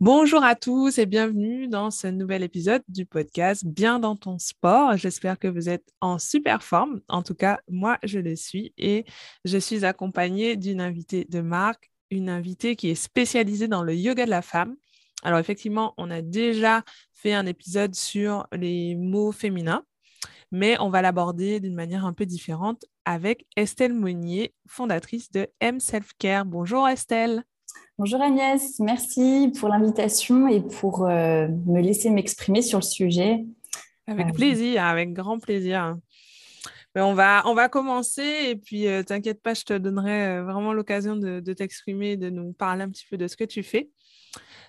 Bonjour à tous et bienvenue dans ce nouvel épisode du podcast Bien dans ton sport. J'espère que vous êtes en super forme. En tout cas, moi, je le suis et je suis accompagnée d'une invitée de marque, une invitée qui est spécialisée dans le yoga de la femme. Alors effectivement, on a déjà fait un épisode sur les mots féminins, mais on va l'aborder d'une manière un peu différente avec Estelle Monnier, fondatrice de M Self Care. Bonjour Estelle. Bonjour Agnès, merci pour l'invitation et pour euh, me laisser m'exprimer sur le sujet. Avec euh, plaisir, avec grand plaisir. Mais on, va, on va commencer et puis euh, t'inquiète pas, je te donnerai vraiment l'occasion de, de t'exprimer, de nous parler un petit peu de ce que tu fais.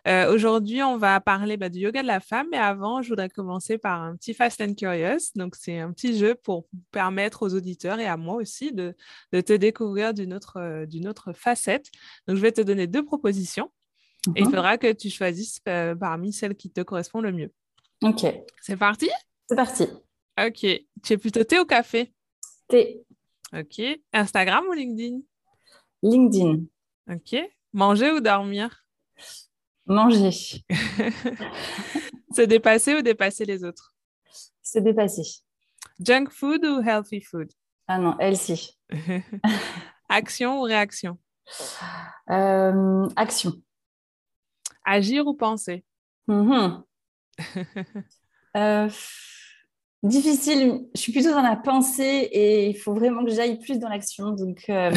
Euh, aujourd'hui, on va parler bah, du yoga de la femme, mais avant, je voudrais commencer par un petit Fast and Curious. Donc, c'est un petit jeu pour permettre aux auditeurs et à moi aussi de, te découvrir d'une autre, euh, autre facette. Donc, je vais te donner deux propositions et il mhm. faudra que tu choisisses euh, parmi celles qui te correspondent le mieux. Ok. C'est parti? C'est parti. Ok. Tu es plutôt thé ou café? Thé. Ok. Instagram ou LinkedIn? LinkedIn. Ok. Manger ou dormir? Manger. Se dépasser ou dépasser les autres? Se dépasser. Junk food ou healthy food? Ah non, healthy. action ou réaction? Euh, Action. Agir ou penser? Mm-hmm. euh, Difficile. Je suis plutôt dans la pensée et il faut vraiment que j'aille plus dans l'action. Donc, euh,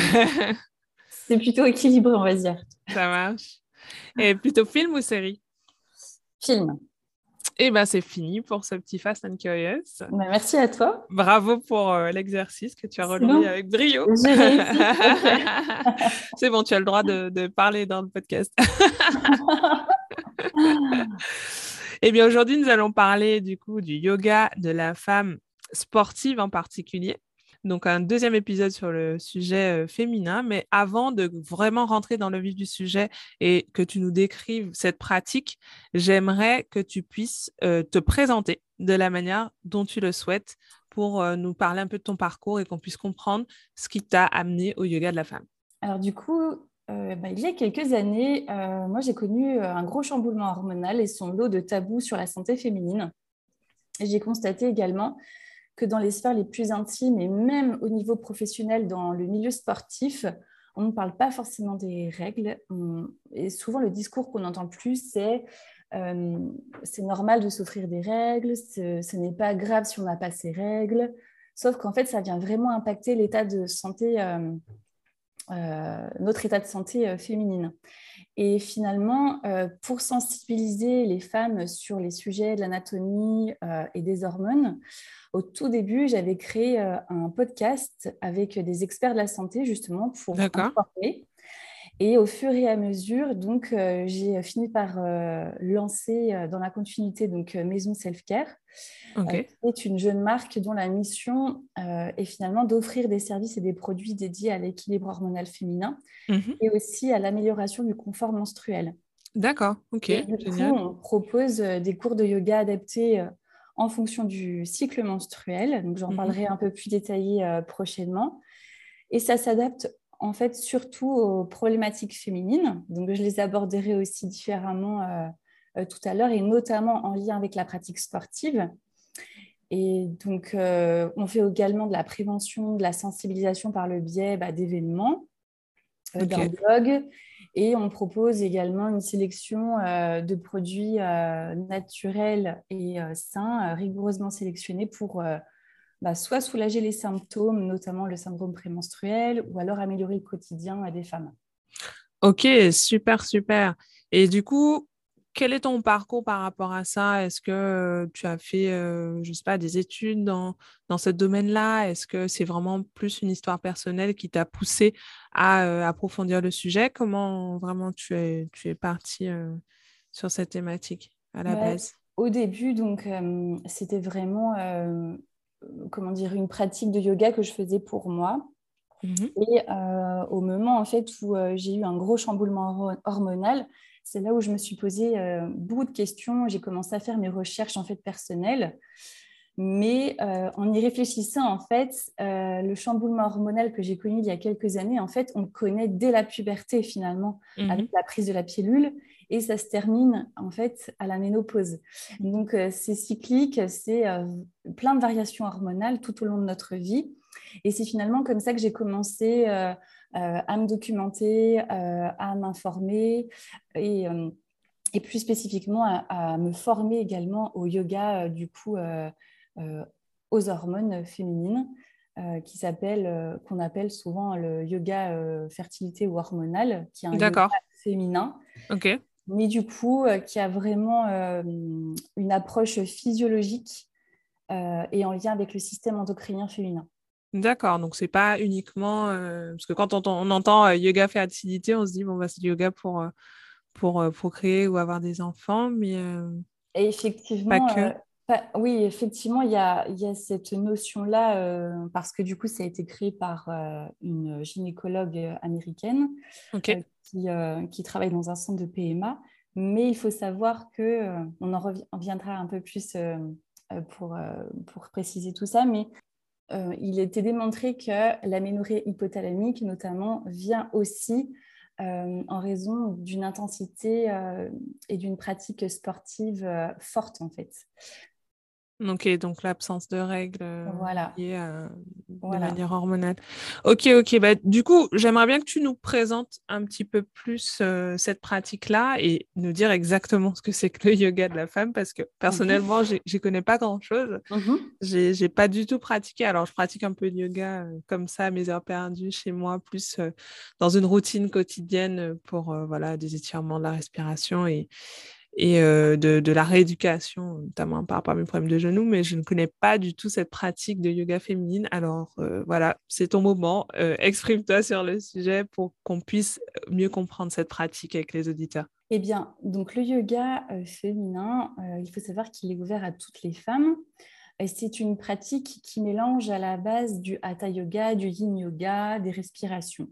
c'est plutôt équilibré, on va dire. Ça marche. Et plutôt film ou série? Film. Et eh bien, c'est fini pour ce petit Fast and Curious. Bah, merci à toi. Bravo pour euh, l'exercice que tu as relevé avec brio. c'est bon, tu as le droit de, parler dans le podcast. Eh bien, aujourd'hui, nous allons parler du coup du yoga de la femme sportive en particulier donc un deuxième épisode sur le sujet féminin. Mais avant de vraiment rentrer dans le vif du sujet et que tu nous décrives cette pratique, j'aimerais que tu puisses te présenter de la manière dont tu le souhaites pour nous parler un peu de ton parcours et qu'on puisse comprendre ce qui t'a amené au yoga de la femme. Alors du coup, bah, il y a quelques années, moi j'ai connu un gros chamboulement hormonal et son lot de tabous sur la santé féminine. J'ai constaté également que dans les sphères les plus intimes et même au niveau professionnel, dans le milieu sportif, on ne parle pas forcément des règles. Et souvent, le discours qu'on entend le plus, c'est euh, c'est normal de souffrir des règles, ce, n'est pas grave si on n'a pas ces règles. Sauf qu'en fait, ça vient vraiment impacter l'état de santé, euh, notre état de santé féminine. Et finalement, pour sensibiliser les femmes sur les sujets de l'anatomie et des hormones, au tout début, j'avais créé euh, un podcast avec des experts de la santé, justement, pour informer. Et au fur et à mesure, donc, euh, j'ai fini par euh, lancer dans la continuité donc Maison Self Care, qui est une jeune marque dont la mission est finalement d'offrir des services et des produits dédiés à l'équilibre hormonal féminin mhm. et aussi à l'amélioration du confort menstruel. D'accord, ok. on propose des cours de yoga adaptés en fonction du cycle menstruel. Donc, j'en mhm. parlerai un peu plus détaillé euh, prochainement. Et ça s'adapte en fait surtout aux problématiques féminines. Donc, je les aborderai aussi différemment euh, euh, tout à l'heure et notamment en lien avec la pratique sportive. Et donc, on fait également de la prévention, de la sensibilisation par le biais bah, d'événements, d'un blog et on propose également une sélection euh, de produits euh, naturels et euh, sains, rigoureusement sélectionnés pour bah, soit soulager les symptômes, notamment le syndrome prémenstruel, ou alors améliorer le quotidien des femmes. Ok, super, super. Et du coup, quel est ton parcours par rapport à ça? Est-ce que tu as fait, je ne sais pas, des études dans, dans ce domaine-là? Est-ce que c'est vraiment plus une histoire personnelle qui t'a poussé à approfondir le sujet? Comment vraiment tu es, tu es partie sur cette thématique à la base? au début, donc, c'était vraiment, comment dire, une pratique de yoga que je faisais pour moi. Mmh Et au moment en fait où j'ai eu un gros chamboulement hormonal, c'est là où je me suis posé beaucoup de questions. J'ai commencé à faire mes recherches en fait personnelles. Mais en y réfléchissant, en fait, le chamboulement hormonal que j'ai connu il y a quelques années, en fait, on le connaît dès la puberté finalement, mmh avec la prise de la pilule et ça se termine en fait à la ménopause. Donc c'est cyclique, c'est plein de variations hormonales tout au long de notre vie. Et c'est finalement comme ça que j'ai commencé euh, euh, à me documenter, euh, à m'informer et, et, plus spécifiquement à, me former également au yoga, du coup, aux hormones féminines. qui s'appelle, qu'on appelle souvent le yoga fertilité ou hormonal, qui est un yoga féminin. Mais du coup, qui a vraiment une approche physiologique et en lien avec le système endocrinien féminin. D'accord, donc c'est pas uniquement euh, parce que quand on, on entend euh, yoga fertilité, on se dit bon bah c'est du yoga pour euh, pour procréer ou avoir des enfants, mais Et effectivement, oui, effectivement, il y a, y a cette notion-là parce que du coup, ça a été créé par une gynécologue américaine qui, qui, travaille dans un centre de PMA. Mais il faut savoir que on en reviendra un peu plus pour, pour préciser tout ça, mais euh, il était démontré que l'aménorrhée hypothalamique, notamment, vient aussi euh, en raison d'une intensité euh, et d'une pratique sportive forte, en fait. Ok, donc l'absence de règles euh, voilà. liées de manière hormonale. Ok, ok. Bah, du coup, j'aimerais bien que tu nous présentes un petit peu plus euh, cette pratique-là et nous dire exactement ce que c'est que le yoga de la femme parce que personnellement, je n'y connais pas grand-chose. Mmh je n'ai pas du tout pratiqué. Alors, je pratique un peu de yoga euh, comme ça à mes heures perdues chez moi, plus dans une routine quotidienne pour voilà, des étirements de la respiration et, et euh, de, la rééducation, notamment par rapport à mes problèmes de genoux, mais je ne connais pas du tout cette pratique de yoga féminine. Alors euh, voilà, c'est ton moment. Euh, exprime-toi sur le sujet pour qu'on puisse mieux comprendre cette pratique avec les auditeurs. Eh bien, donc le yoga féminin, il faut savoir qu'il est ouvert à toutes les femmes. C'est une pratique qui mélange à la base du hatha yoga, du yin yoga, des respirations.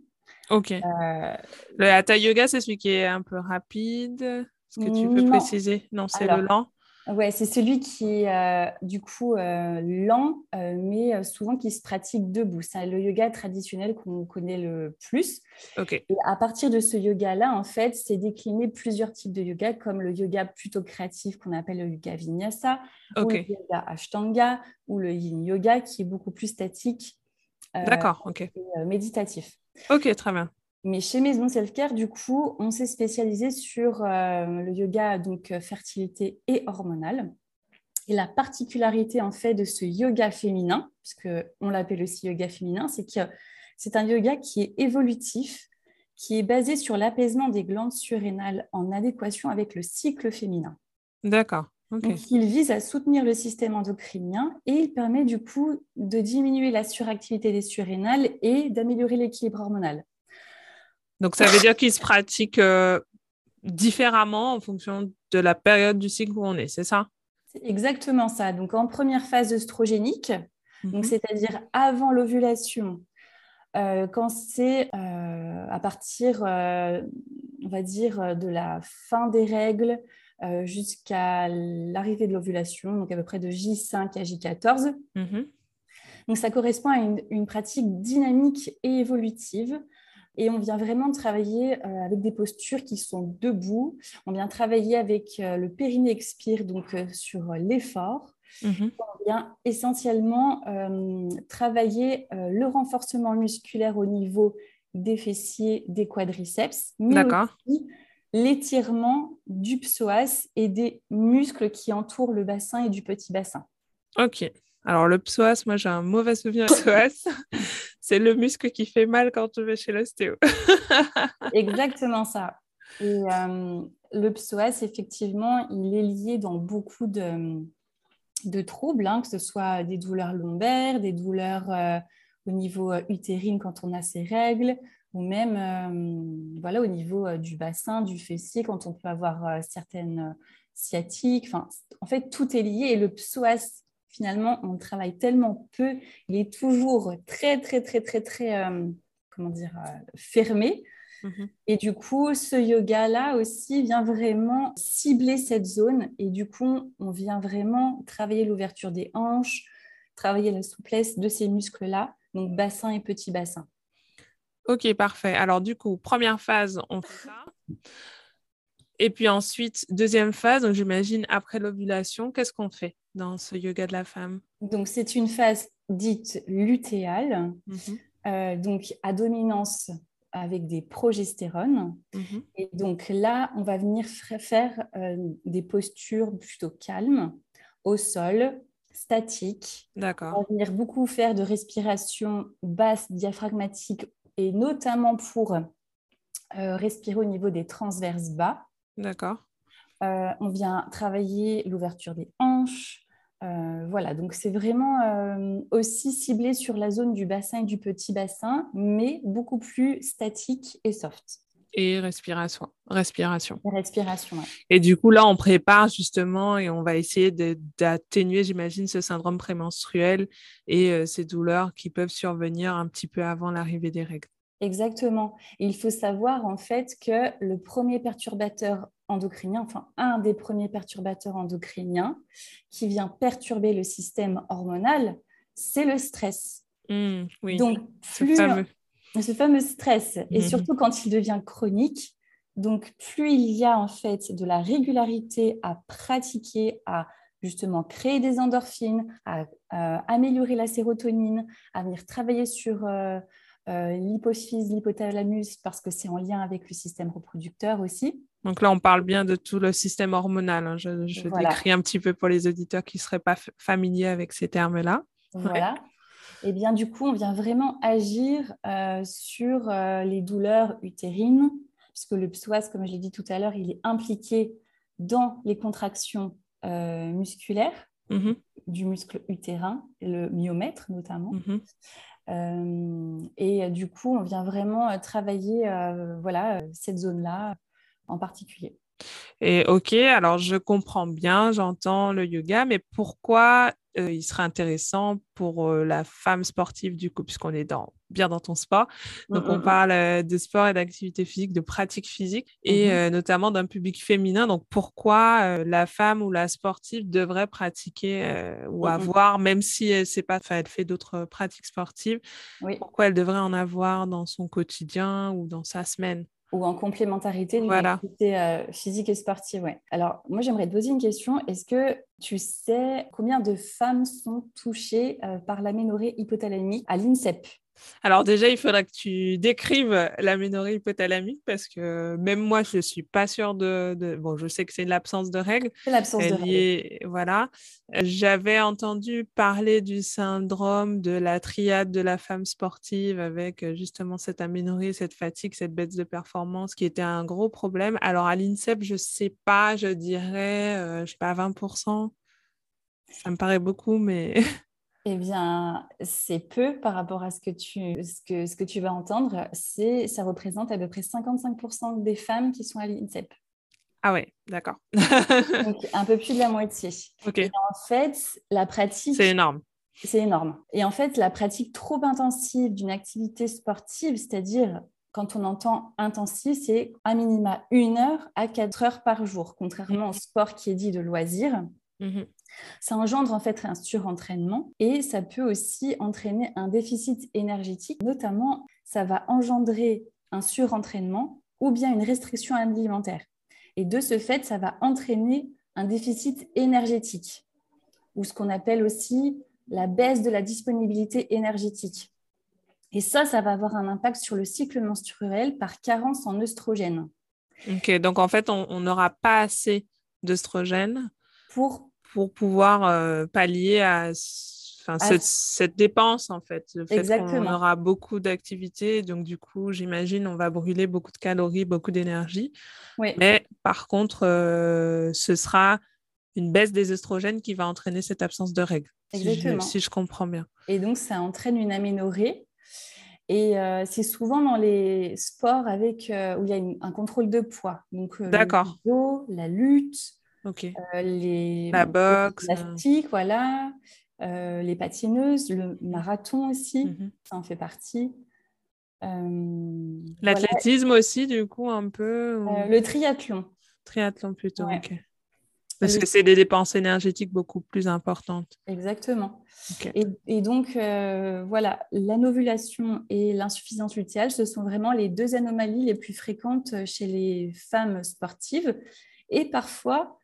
Ok. Le hatha yoga, c'est celui qui est un peu rapide? Est-ce que tu peux préciser? Non, c'est le lent. Ouais, c'est celui qui est euh, du coup euh, lent, euh, mais souvent qui se pratique debout. C'est le yoga traditionnel qu'on connaît le plus. Ok. Et à partir de ce yoga-là, en fait, c'est décliné plusieurs types de yoga, comme le yoga plutôt créatif qu'on appelle le yoga vinyasa, ou le yoga ashtanga, ou le yin yoga qui est beaucoup plus statique. D'accord, ok. Et, méditatif. Ok, très bien. Mais chez Maison Self-Care, du coup, on s'est spécialisé sur euh, le yoga, donc euh, fertilité et hormonal. Et la particularité, en fait, de ce yoga féminin, puisqu'on l'appelle aussi yoga féminin, c'est que c'est un yoga qui est évolutif, qui est basé sur l'apaisement des glandes surrénales en adéquation avec le cycle féminin. D'accord. Donc, il vise à soutenir le système endocrinien et il permet du coup de diminuer la suractivité des surrénales et d'améliorer l'équilibre hormonal. Donc, ça veut dire qu'il se pratique euh, différemment en fonction de la période du cycle où on est, c'est ça? C'est exactement ça. Donc, en première phase œstrogénique, mhm. c'est-à-dire avant l'ovulation, euh, quand c'est euh, à partir, on va dire, de la fin des règles jusqu'à l'arrivée de l'ovulation, donc à peu près de J5 à J14. Mhm. Donc, ça correspond à une pratique dynamique et évolutive et on vient vraiment travailler euh, avec des postures qui sont debout. On vient travailler avec euh, le périnée expire, donc euh, sur l'effort. Mhm. On vient essentiellement travailler le renforcement musculaire au niveau des fessiers, des quadriceps, mais aussi l'étirement du psoas et des muscles qui entourent le bassin et du petit bassin. Ok. Alors le psoas, moi j'ai un mauvais souvenir de psoas. c'est le muscle qui fait mal quand tu vas chez l'ostéo. Exactement ça. Et euh, le psoas, effectivement, il est lié dans beaucoup de, troubles, hein, que ce soit des douleurs lombaires, des douleurs euh, au niveau euh, utérine quand on a ses règles, ou même voilà, au niveau du bassin, du fessier, quand on peut avoir certaines, sciatique. Enfin, en fait, tout est lié et le psoas, finalement, on travaille tellement peu, il est toujours très, très, très, très, très, euh, comment dire, euh, fermé. Mhm. Et du coup, ce yoga-là aussi vient vraiment cibler cette zone. Et du coup, on vient vraiment travailler l'ouverture des hanches, travailler la souplesse de ces muscles-là, donc bassin et petit bassin. Ok, parfait. Alors du coup, première phase, on fait ça. Et puis ensuite, deuxième phase, donc j'imagine après l'ovulation, qu'est-ce qu'on fait dans ce yoga de la femme? Donc c'est une phase dite lutéale, mhm. euh, donc à dominance avec des progestérones. Mhm. Et donc là, on va venir faire euh, des postures plutôt calmes au sol, statiques. D'accord. On va venir beaucoup faire de respiration basse diaphragmatique et notamment pour euh, respirer au niveau des transverses bas. D'accord. Euh, on vient travailler l'ouverture des hanches. Euh, voilà, donc c'est vraiment aussi ciblé sur la zone du bassin et du petit bassin, mais beaucoup plus statique et soft. Et respiration. Respiration. Et respiration, Et du coup, là, on prépare justement et on va essayer d'atténuer, j'imagine, ce syndrome prémenstruel et ces douleurs qui peuvent survenir un petit peu avant l'arrivée des règles. Exactement. Il faut savoir en fait que le premier perturbateur endocrinien, enfin un des premiers perturbateurs endocriniens qui vient perturber le système hormonal, c'est le stress. Mmh, oui, donc plus ce fameux, ce fameux stress, et mmh. surtout quand il devient chronique, donc plus il y a en fait de la régularité à pratiquer, à justement créer des endorphines, à, améliorer la sérotonine, à venir travailler sur euh, euh, l'hypophyse, l'hypothalamus, parce que c'est en lien avec le système reproducteur aussi. Donc là, on parle bien de tout le système hormonal. Hein. Je, décris un petit peu pour les auditeurs qui ne seraient pas familiers avec ces termes-là. Voilà. Et eh bien du coup, on vient vraiment agir euh, sur euh, les douleurs utérines, puisque le psoas, comme je l'ai dit tout à l'heure, il est impliqué dans les contractions musculaires mm-hmm. du muscle utérin, le myomètre notamment. Euh, et euh, du coup, on vient vraiment euh, travailler voilà, cette zone-là en particulier. Et ok, alors je comprends bien, j'entends le yoga, mais pourquoi il serait intéressant pour la femme sportive du coup, puisqu'on est dans bien dans ton sport. Mmh, Donc, on mmh, mmh. parle euh, de sport et d'activité physique, de pratique physique et euh, notamment d'un public féminin. Donc, pourquoi euh, la femme ou la sportive devrait pratiquer ou avoir, même si elle sait pas, elle fait d'autres pratiques sportives, pourquoi elle devrait en avoir dans son quotidien ou dans sa semaine? Ou en complémentarité d'une activité physique et sportive. Ouais. Alors, moi, j'aimerais te poser une question. Est-ce que tu sais combien de femmes sont touchées par l'aménorrhée hypothalamique à l'INSEP? Alors déjà, il faudra que tu décrives l'aménorrhée hypothalamique parce que même moi, je ne suis pas sûre de, Bon, je sais que c'est l'absence de règles. L'absence de règles. Voilà. J'avais entendu parler du syndrome de la triade de la femme sportive avec euh, justement cette aménorrhée, cette fatigue, cette baisse de performance qui était un gros problème. Alors à l'INSEP, je ne sais pas, je dirais, euh, je sais pas, 20%. Ça me paraît beaucoup, mais... Eh bien, c'est peu par rapport à ce que tu, ce que, ce que tu vas entendre. C'est, ça représente à peu près 55% des femmes qui sont à l'INSEP. Ah ouais, d'accord. Donc, un peu plus de la moitié. Ok. Et en fait, la pratique... C'est énorme. C'est énorme. Et en fait, la pratique trop intensive d'une activité sportive, c'est-à-dire quand on entend intensif, c'est à minima une heure à quatre heures par jour, contrairement au sport qui est dit de loisir. Mhm. Ça engendre en fait un surentraînement et ça peut aussi entraîner un déficit énergétique. Notamment, ça va engendrer un surentraînement ou bien une restriction alimentaire. Et de ce fait, ça va entraîner un déficit énergétique ou ce qu'on appelle aussi la baisse de la disponibilité énergétique. Et ça, ça va avoir un impact sur le cycle menstruel par carence en œstrogène. Ok, donc en fait, on n'aura pas assez d'œstrogène pour pour pouvoir euh, pallier à, cette, dépense, en fait. Le fait qu'on aura beaucoup d'activités, donc du coup, j'imagine, on va brûler beaucoup de calories, beaucoup d'énergie. Mais par contre, euh, ce sera une baisse des estrogènes qui va entraîner cette absence de règles, si je, comprends bien. Et donc, ça entraîne une aménorrhée. Et euh, c'est souvent dans les sports avec, où il y a un contrôle de poids. Donc, D'accord. la lutte, Ok. les, La boxe. gymnastiques, voilà. les patineuses, le marathon aussi, Mhm. ça en fait partie. Euh, L'athlétisme aussi, du coup, un peu. ou-. Euh, le triathlon. Triathlon plutôt, Ouais. ok. Parce Le- que c'est des dépenses énergétiques beaucoup plus importantes. Exactement. Et, et donc, euh, voilà, l'anovulation et l'insuffisance lutéale, ce sont vraiment les deux anomalies les plus fréquentes chez les femmes sportives. Et parfois,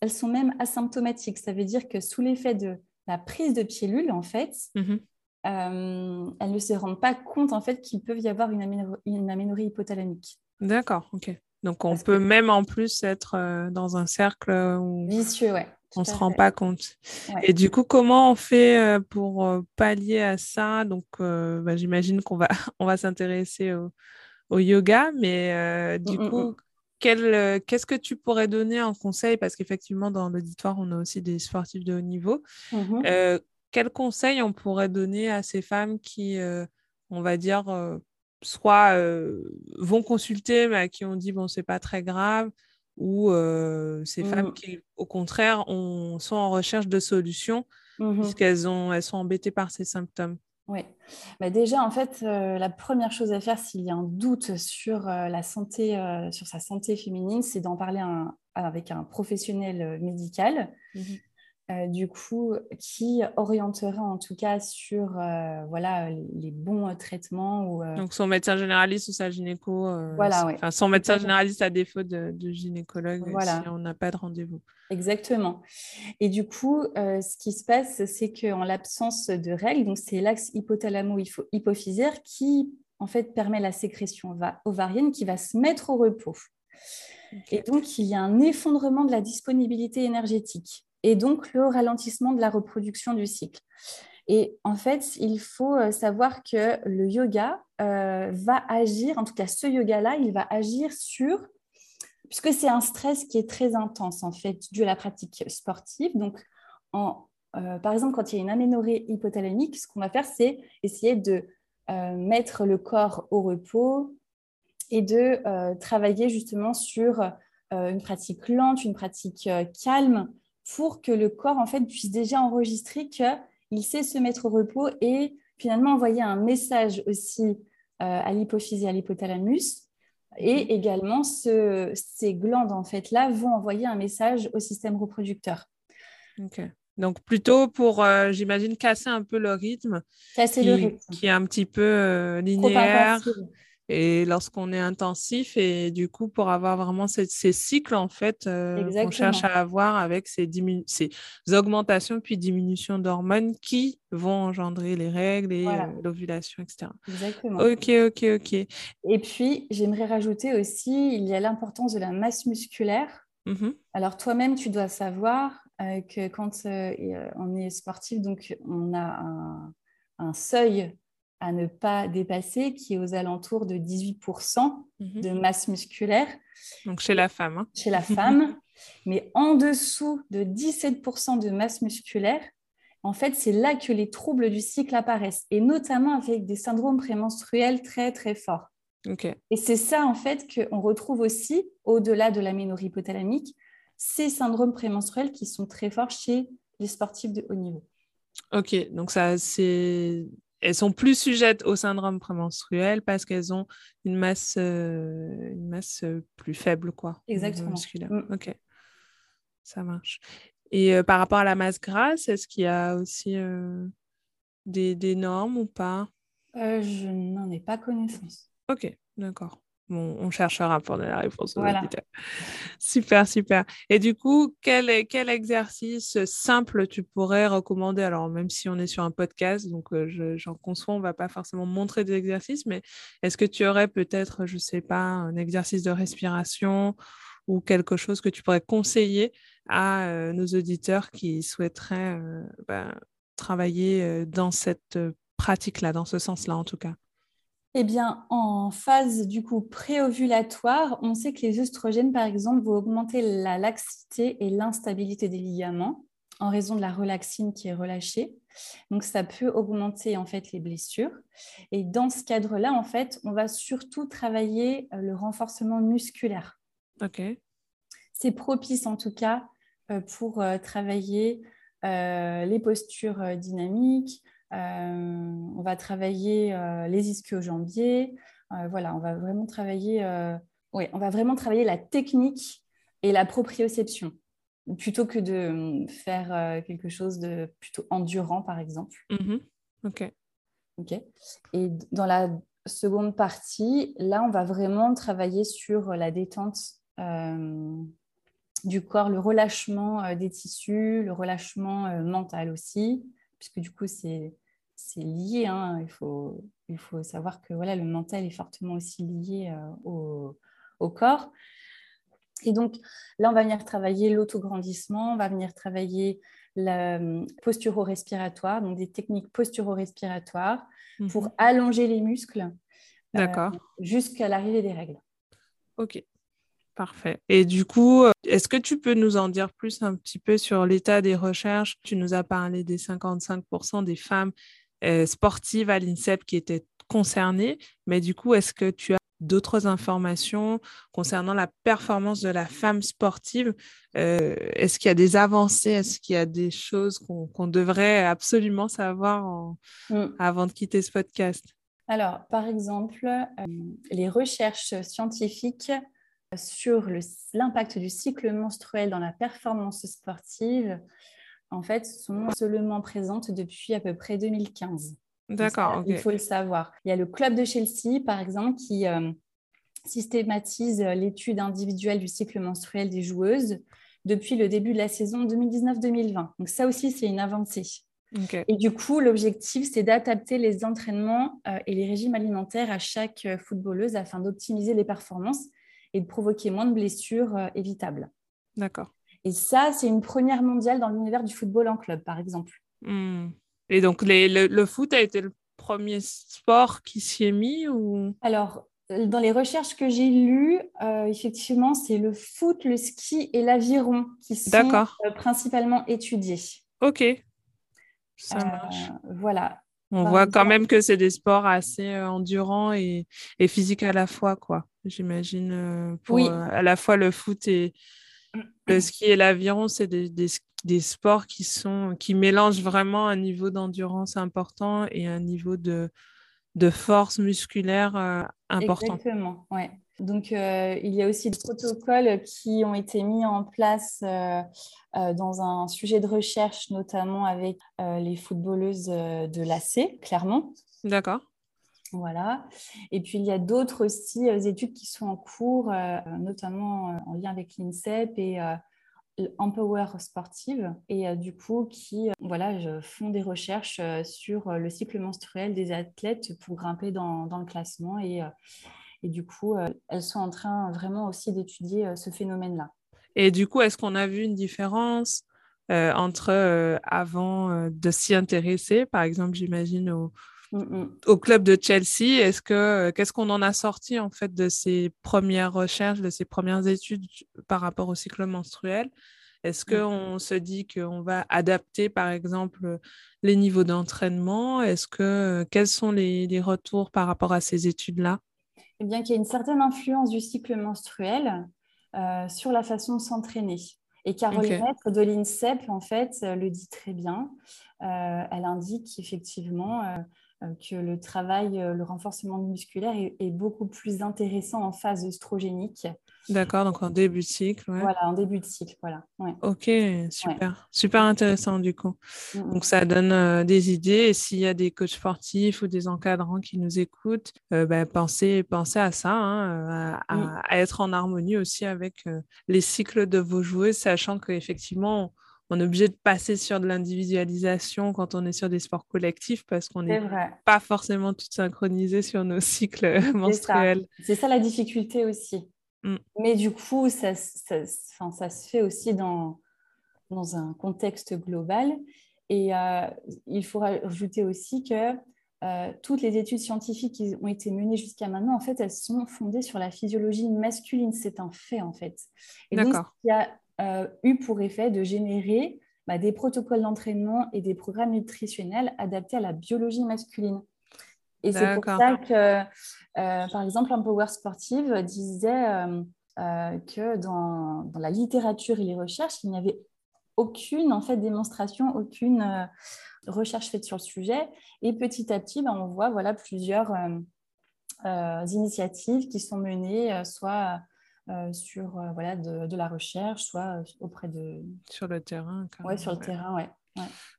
elles sont même asymptomatiques. Ça veut dire que sous l'effet de la prise de pilules, en fait, Mhm. euh, elles ne se rendent pas compte en fait qu'il peut y avoir une, une aménorrhée hypothalamique. D'accord, ok. Donc, on Parce peut que- même en plus être euh, dans un cercle où Vicieux, ouais. on se rend fait. pas compte. Ouais. Et du coup, comment on fait euh, pour pallier à ça? Donc, euh, bah, j'imagine qu'on va, on va s'intéresser au, au yoga, mais du Mm, mm, coup, euh, qu'est-ce que tu pourrais donner en conseil? Parce qu'effectivement, dans l'auditoire, on a aussi des sportifs de haut niveau. Mhm. Euh, quels conseils on pourrait donner à ces femmes qui, euh, on va dire, euh, soit euh, vont consulter, mais à qui on dit, bon, c'est pas très grave, ou euh, ces femmes Mhm. qui, au contraire, ont- sont en recherche de solutions Mhm. puisqu'elles ont, elles sont embêtées par ces symptômes? Oui. Bah déjà, en fait, euh, la première chose à faire s'il y a un doute sur, euh, euh, sa santé féminine, c'est d'en parler avec un professionnel médical, euh, du coup, qui orientera en tout cas sur euh, voilà, les bons euh, traitements. Ou, Donc, son médecin généraliste ou sa gynéco, Voilà, ouais. son médecin généraliste à défaut de, de gynécologue Voilà. si on n'a pas de rendez-vous. Exactement. Et du coup, euh, ce qui se passe, c'est qu'en l'absence de règles, donc c'est l'axe hypothalamo-hypophysaire qui en fait permet la sécrétion va- ovarienne qui va se mettre au repos. Et donc, il y a un effondrement de la disponibilité énergétique et donc le ralentissement de la reproduction du cycle. Et en fait, il faut euh, savoir que le yoga euh, va agir, en tout cas ce yoga-là, il va agir sur, puisque c'est un stress qui est très intense en fait, dû à la pratique sportive. Donc, euh, par exemple, quand il y a une aménorrhée hypothalamique, ce qu'on va faire, c'est essayer de mettre le corps au repos et de travailler justement sur une pratique lente, une pratique calme, pour que le corps en fait puisse déjà enregistrer qu'il sait se mettre au repos et finalement envoyer un message aussi euh, à l'hypophyse et à l'hypothalamus. Et également, ce- ces glandes en fait là vont envoyer un message au système reproducteur. Donc, plutôt pour, euh, j'imagine, casser un peu le rythme Casser qui, le rythme. qui est un petit peu euh, linéaire. Et lorsqu'on est intensif, et du coup, pour avoir vraiment ces, ces cycles, en fait, euh, qu'on cherche à avoir avec ces, augmentations puis diminutions d'hormones qui vont engendrer les règles et Voilà. euh, l'ovulation, etc. Exactement. Ok, ok, ok. Et puis, j'aimerais rajouter aussi, il y a l'importance de la masse musculaire. Mhm. Alors toi-même, tu dois savoir euh, que quand euh, on est sportif, donc on a un, un seuil à ne pas dépasser qui est aux alentours de 18% Mhm. de masse musculaire Donc, chez la femme. hein. chez la femme, mais en dessous de 17% de masse musculaire, en fait, c'est là que les troubles du cycle apparaissent, et notamment avec des syndromes prémenstruels très, très forts. Ok. Et c'est ça, en fait, qu'on retrouve aussi, au-delà de l'aménorrhée hypothalamique, ces syndromes prémenstruels qui sont très forts chez les sportifs de haut niveau. Ok, donc ça, c'est... Elles sont plus sujettes au syndrome prémenstruel parce qu'elles ont une masse, euh, une masse euh, plus faible, quoi. Exactement. musculaire. Mm. Ok, ça marche. Et euh, par rapport à la masse grasse, est-ce qu'il y a aussi euh, des, des normes ou pas? Je n'en ai pas connaissance. Ok, d'accord. Bon, on cherchera pour donner la réponse aux Voilà. auditeurs. Super, super. Et du coup, quel, exercice simple tu pourrais recommander? Alors, même si on est sur un podcast, donc euh, je- j'en conçois, on va pas forcément montrer des exercices, mais est-ce que tu aurais peut-être, je sais pas, un exercice de respiration ou quelque chose que tu pourrais conseiller à euh, nos auditeurs qui souhaiteraient euh, ben, travailler dans cette pratique-là, dans ce sens-là en tout cas? Eh bien, en phase du coup préovulatoire, on sait que les œstrogènes, par exemple, vont augmenter la laxité et l'instabilité des ligaments en raison de la relaxine qui est relâchée. Donc, ça peut augmenter en fait les blessures. Et dans ce cadre-là, en fait, on va surtout travailler euh, le renforcement musculaire. Ok. C'est propice en tout cas pour travailler les postures dynamiques, on va travailler les ischio-jambiers. voilà, on va vraiment travailler, on va vraiment travailler la technique et la proprioception plutôt que de faire quelque chose de plutôt endurant, par exemple. Mmh ok. Ok. Et dans la seconde partie, là, on va vraiment travailler sur la détente du corps, le relâchement des tissus, le relâchement mental aussi, puisque du coup, c'est lié. Hein. Il, faut, il faut savoir que voilà, le mental est fortement aussi lié au, au, corps. Et donc, là, on va venir travailler l'autograndissement, on va venir travailler la posturo-respiratoire, donc des techniques posturo-respiratoires pour mhm. allonger les muscles euh, jusqu'à l'arrivée des règles. Ok, parfait. Et du coup, euh, est-ce que tu peux nous en dire plus un petit peu sur l'état des recherches? Tu nous as parlé des 55% des femmes euh, sportives à l'INSEP qui étaient concernées, mais du coup, est-ce que tu as d'autres informations concernant la performance de la femme sportive? Euh, est-ce qu'il y a des avancées? Est-ce qu'il y a des choses qu'on devrait absolument savoir mm. avant de quitter ce podcast? Alors, par exemple, euh, les recherches scientifiques sur l'impact du cycle menstruel dans la performance sportive, en fait, sont seulement présentes depuis à peu près 2015. D'accord. Il faut le savoir. Il y a le club de Chelsea, par exemple, qui euh, systématise euh, l'étude individuelle du cycle menstruel des joueuses depuis le début de la saison 2019-2020. Donc ça aussi, c'est une avancée. Et du coup, l'objectif, c'est d'adapter les entraînements euh, et les régimes alimentaires à chaque footballeuse afin d'optimiser les performances et de provoquer moins de blessures évitables. D'accord. Et ça, c'est une première mondiale dans l'univers du football en club, par exemple. Hmm. Et donc, le, foot a été le premier sport qui s'y est mis ou... Alors, dans les recherches que j'ai lues, euh, effectivement, c'est le foot, le ski et l'aviron qui sont euh, principalement étudiés. Ok, ça euh, marche. voilà. On voit quand même que c'est des sports assez endurants et, et physiques à la fois, quoi. J'imagine. oui. à la fois le foot et le ski et l'aviron, c'est des, des, des sports qui, sont, qui mélangent vraiment un niveau d'endurance important et un niveau de, de force musculaire euh, important. Exactement, ouais. Donc, euh, il y a aussi des protocoles qui ont été mis en place euh, dans un sujet de recherche, notamment avec les footballeuses de l'AC, clairement. D'accord. Voilà. Et puis, il y a d'autres aussi études qui sont en cours, notamment en lien avec l'INSEP et Empower Sportive et euh, du coup qui euh, voilà, font des recherches euh, sur le cycle menstruel des athlètes pour grimper dans, dans le classement et, et du coup elles sont en train vraiment aussi d'étudier ce phénomène-là. Et du coup, est-ce qu'on a vu une différence entre avant de s'y intéresser, par exemple, j'imagine au, mm, mm. au club de Chelsea, est-ce que qu'est-ce qu'on en a sorti en fait de ces premières recherches, de ces premières études par rapport au cycle menstruel? Est-ce mmh. qu'on se dit qu'on va adapter, par exemple, les niveaux d'entraînement? Est-ce que quels sont les, retours par rapport à ces études-là? Eh bien, qu'il y a une certaine influence du cycle menstruel euh, sur la façon de s'entraîner. Et Caroline Maître de l'INSEP, en fait, le dit très bien. Euh, elle indique effectivement euh, que le travail, le renforcement musculaire est, beaucoup plus intéressant en phase œstrogénique D'accord, donc en début de cycle. Voilà, en début de cycle, voilà. Ok, super. Super intéressant du coup. Mm, mm. Donc ça donne euh, des idées et s'il y a des coachs sportifs ou des encadrants qui nous écoutent, euh, ben, pensez, à ça, hein, à, être en harmonie aussi avec euh, les cycles de vos joueuses, sachant qu'effectivement, on est obligé de passer sur de l'individualisation quand on est sur des sports collectifs parce qu'on n'est pas forcément toutes synchronisées sur nos cycles menstruels. C'est ça la difficulté aussi. Mm. Mais du coup, ça, ça, ça, se fait aussi dans, dans un contexte global. Et euh, il faut rajouter aussi que euh, toutes les études scientifiques qui ont été menées jusqu'à maintenant, en fait, elles sont fondées sur la physiologie masculine. C'est un fait, en fait. Et donc, il a euh, eu pour effet de générer bah, des protocoles d'entraînement et des programmes nutritionnels adaptés à la biologie masculine. Et c'est pour ça que, euh, par exemple, un Power Sportive disait euh, euh, que dans, dans, la littérature et les recherches, il n'y avait aucune en fait démonstration, aucune recherche faite sur le sujet. Et petit à petit, ben, on voit voilà, plusieurs initiatives qui sont menées, soit sur voilà, de, la recherche, soit auprès de... Sur le terrain. Oui, sur le terrain, ouais.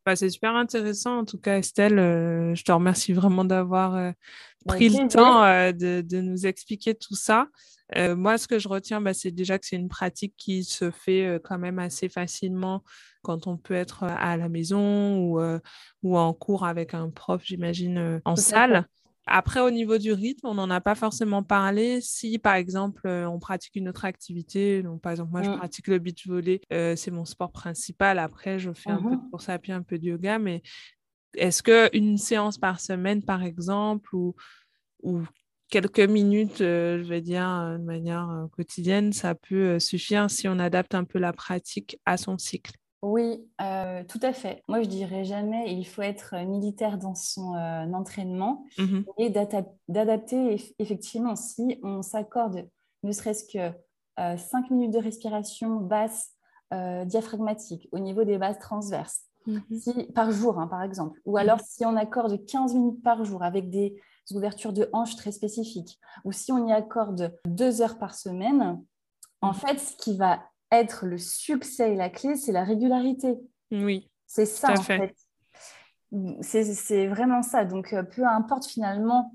Bah, c'est super intéressant. En tout cas, Estelle, euh, je te remercie vraiment d'avoir euh, pris le temps euh, de, nous expliquer tout ça. moi, ce que je retiens, bah, c'est déjà que c'est une pratique qui se fait quand même assez facilement quand on peut être à la maison ou, ou en cours avec un prof, j'imagine, en salle. Après, au niveau du rythme, on n'en a pas forcément parlé. Si, par exemple, euh, on pratique une autre activité, donc par exemple, moi, je mmh. pratique le beach volley, euh, c'est mon sport principal. Après, je fais un peu de mmh course à pied, un peu de yoga, mais est-ce qu'une séance par semaine, par exemple, ou, ou quelques minutes, euh, je vais dire, de manière quotidienne, ça peut suffire si on adapte un peu la pratique à son cycle? Oui, euh, tout à fait. Moi, je dirais jamais il faut être militaire dans son euh, entraînement mmh et d'adapter effectivement si on s'accorde ne serait-ce que euh, 5 minutes de respiration basse diaphragmatique au niveau des bases transverses mmh par jour, hein, par exemple. Ou alors mmh si on accorde 15 minutes par jour avec des ouvertures de hanches très spécifiques, ou si on y accorde 2 heures par semaine, en fait, ce qui va être le succès et la clé, c'est la régularité. Oui. C'est ça, en fait. C'est vraiment ça. Donc, euh, peu importe finalement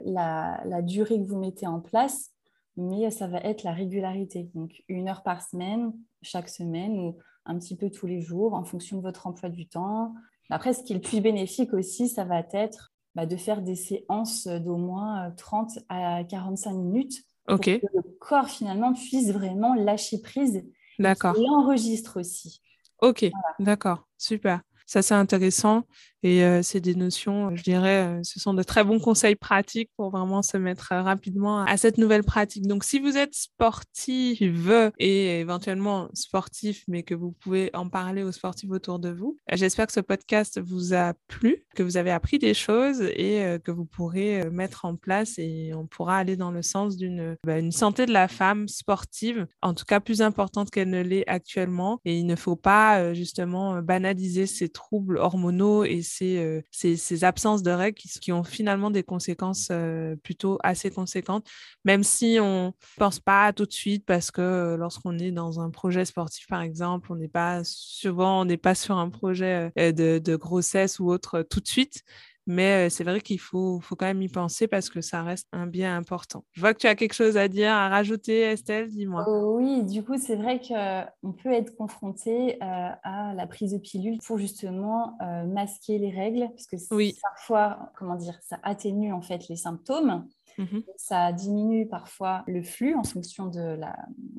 la, durée que vous mettez en place, mais ça va être la régularité. Donc, une heure par semaine, chaque semaine ou un petit peu tous les jours en fonction de votre emploi du temps. Après, ce qui est le plus bénéfique aussi, ça va être bah, de faire des séances d'au moins 30 à 45 minutes pour que le corps finalement puisse vraiment lâcher prise. D'accord. Et enregistre aussi. Ok, d'accord, super. Ça, c'est intéressant. Et euh, c'est des notions, je dirais, euh, ce sont de très bons conseils pratiques pour vraiment se mettre euh, rapidement à cette nouvelle pratique. Donc, si vous êtes sportive et éventuellement sportif, mais que vous pouvez en parler aux sportifs autour de vous, j'espère que ce podcast vous a plu, que vous avez appris des choses et que vous pourrez mettre en place et on pourra aller dans le sens d'une bah, santé de la femme sportive, en tout cas plus importante qu'elle ne l'est actuellement. Et il ne faut pas justement banaliser ces troubles hormonaux et euh, ces, absences de règles qui, ont finalement des conséquences euh, plutôt assez conséquentes, même si on ne pense pas tout de suite parce que euh, lorsqu'on est dans un projet sportif, par exemple, on n'est pas souvent, on n'est pas sur un projet de grossesse ou autre tout de suite. Mais c'est vrai qu'il faut, faut quand même y penser parce que ça reste un bien important. Je vois que tu as quelque chose à dire, à rajouter, Estelle, dis-moi. Oh oui, du coup, c'est vrai qu'on peut être confronté à la prise de pilule pour justement masquer les règles, parce que oui. parfois, comment dire, ça atténue en fait les symptômes. Mmh ça diminue parfois le flux en fonction de la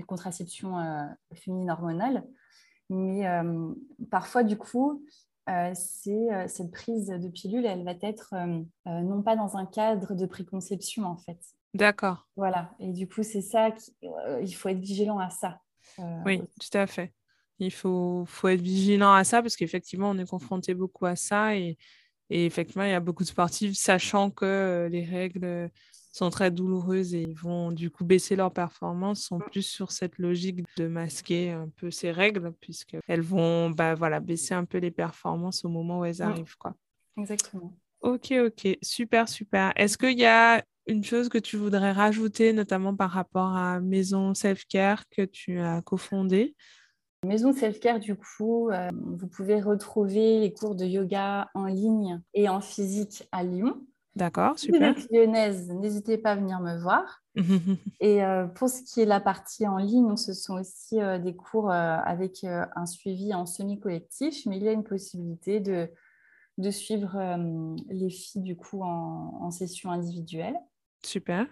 contraception féminine hormonale. Mais parfois, du coup, euh, c'est euh, cette prise de pilule, elle va être euh, non pas dans un cadre de préconception en fait. D'accord. Voilà. Et du coup, c'est ça, il faut être vigilant à ça. oui, tout à fait. Il faut, faut être vigilant à ça parce qu'effectivement, on est confronté beaucoup à ça et, et effectivement, il y a beaucoup de sportifs, sachant que les règles sont très douloureuses et ils vont du coup baisser leur performance, sont plus sur cette logique de masquer un peu ces règles, puisqu'elles vont bah, voilà, baisser un peu les performances au moment où elles arrivent. Quoi. Exactement. Ok, ok, super, super. Est-ce qu'il y a une chose que tu voudrais rajouter, notamment par rapport à Maison Self-Care que tu as cofondée? Maison Self-Care, du coup, euh, vous pouvez retrouver les cours de yoga en ligne et en physique à Lyon. D'accord, super. Lyonnaise, n'hésitez pas à venir me voir. et euh, pour ce qui est la partie en ligne, ce sont aussi euh, des cours avec un suivi en semi-collectif, mais il y a une possibilité de, de suivre les filles du coup en, en session individuelle. Super.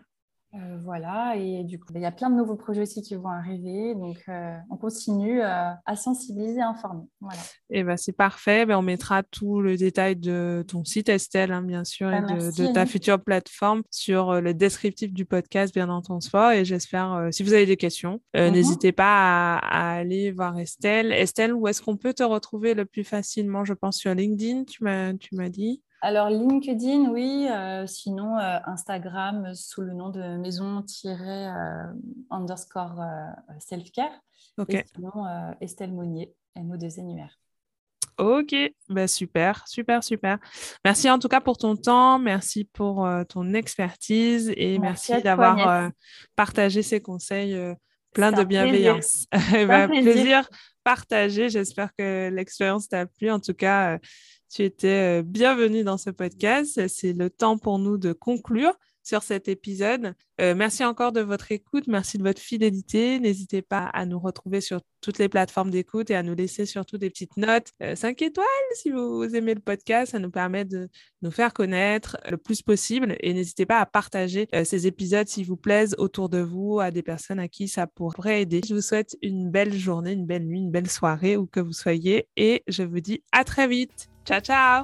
Euh, voilà, et du coup, il y a plein de nouveaux projets aussi qui vont arriver. Donc, euh, on continue euh, à sensibiliser, à informer. Voilà. Et eh ben, c'est parfait. Ben, on mettra tout le détail de ton site, Estelle, hein, bien sûr, et bah, de, ta future plateforme sur le descriptif du podcast, bien entendu. Et j'espère, si vous avez des questions, mm-hmm. n'hésitez pas à, aller voir Estelle. Estelle, où est-ce qu'on peut te retrouver le plus facilement? Je pense sur LinkedIn, tu m'as dit. Alors LinkedIn, oui. Euh, sinon, euh, Instagram sous le nom de maison-underscore self-care. Et sinon, Estelle Monnier, MO2NUR. Ok, bah super, super, super. Merci en tout cas pour ton temps, merci pour euh, ton expertise et merci, d'avoir euh, partagé ces conseils euh, pleins de bienveillance. Bah, plaisir. plaisir partagé. J'espère que l'expérience t'a plu. En tout cas, tu étais bienvenue dans ce podcast. C'est le temps pour nous de conclure sur cet épisode. Euh, merci encore de votre écoute, merci de votre fidélité. N'hésitez pas à nous retrouver sur toutes les plateformes d'écoute et à nous laisser surtout des petites notes. 5 euh, étoiles si vous aimez le podcast, ça nous permet de nous faire connaître le plus possible et n'hésitez pas à partager euh, ces épisodes s'ils vous plaisent autour de vous, à des personnes à qui ça pourrait aider. Je vous souhaite une belle journée, une belle nuit, une belle soirée où que vous soyez et je vous dis à très vite. Ciao, ciao!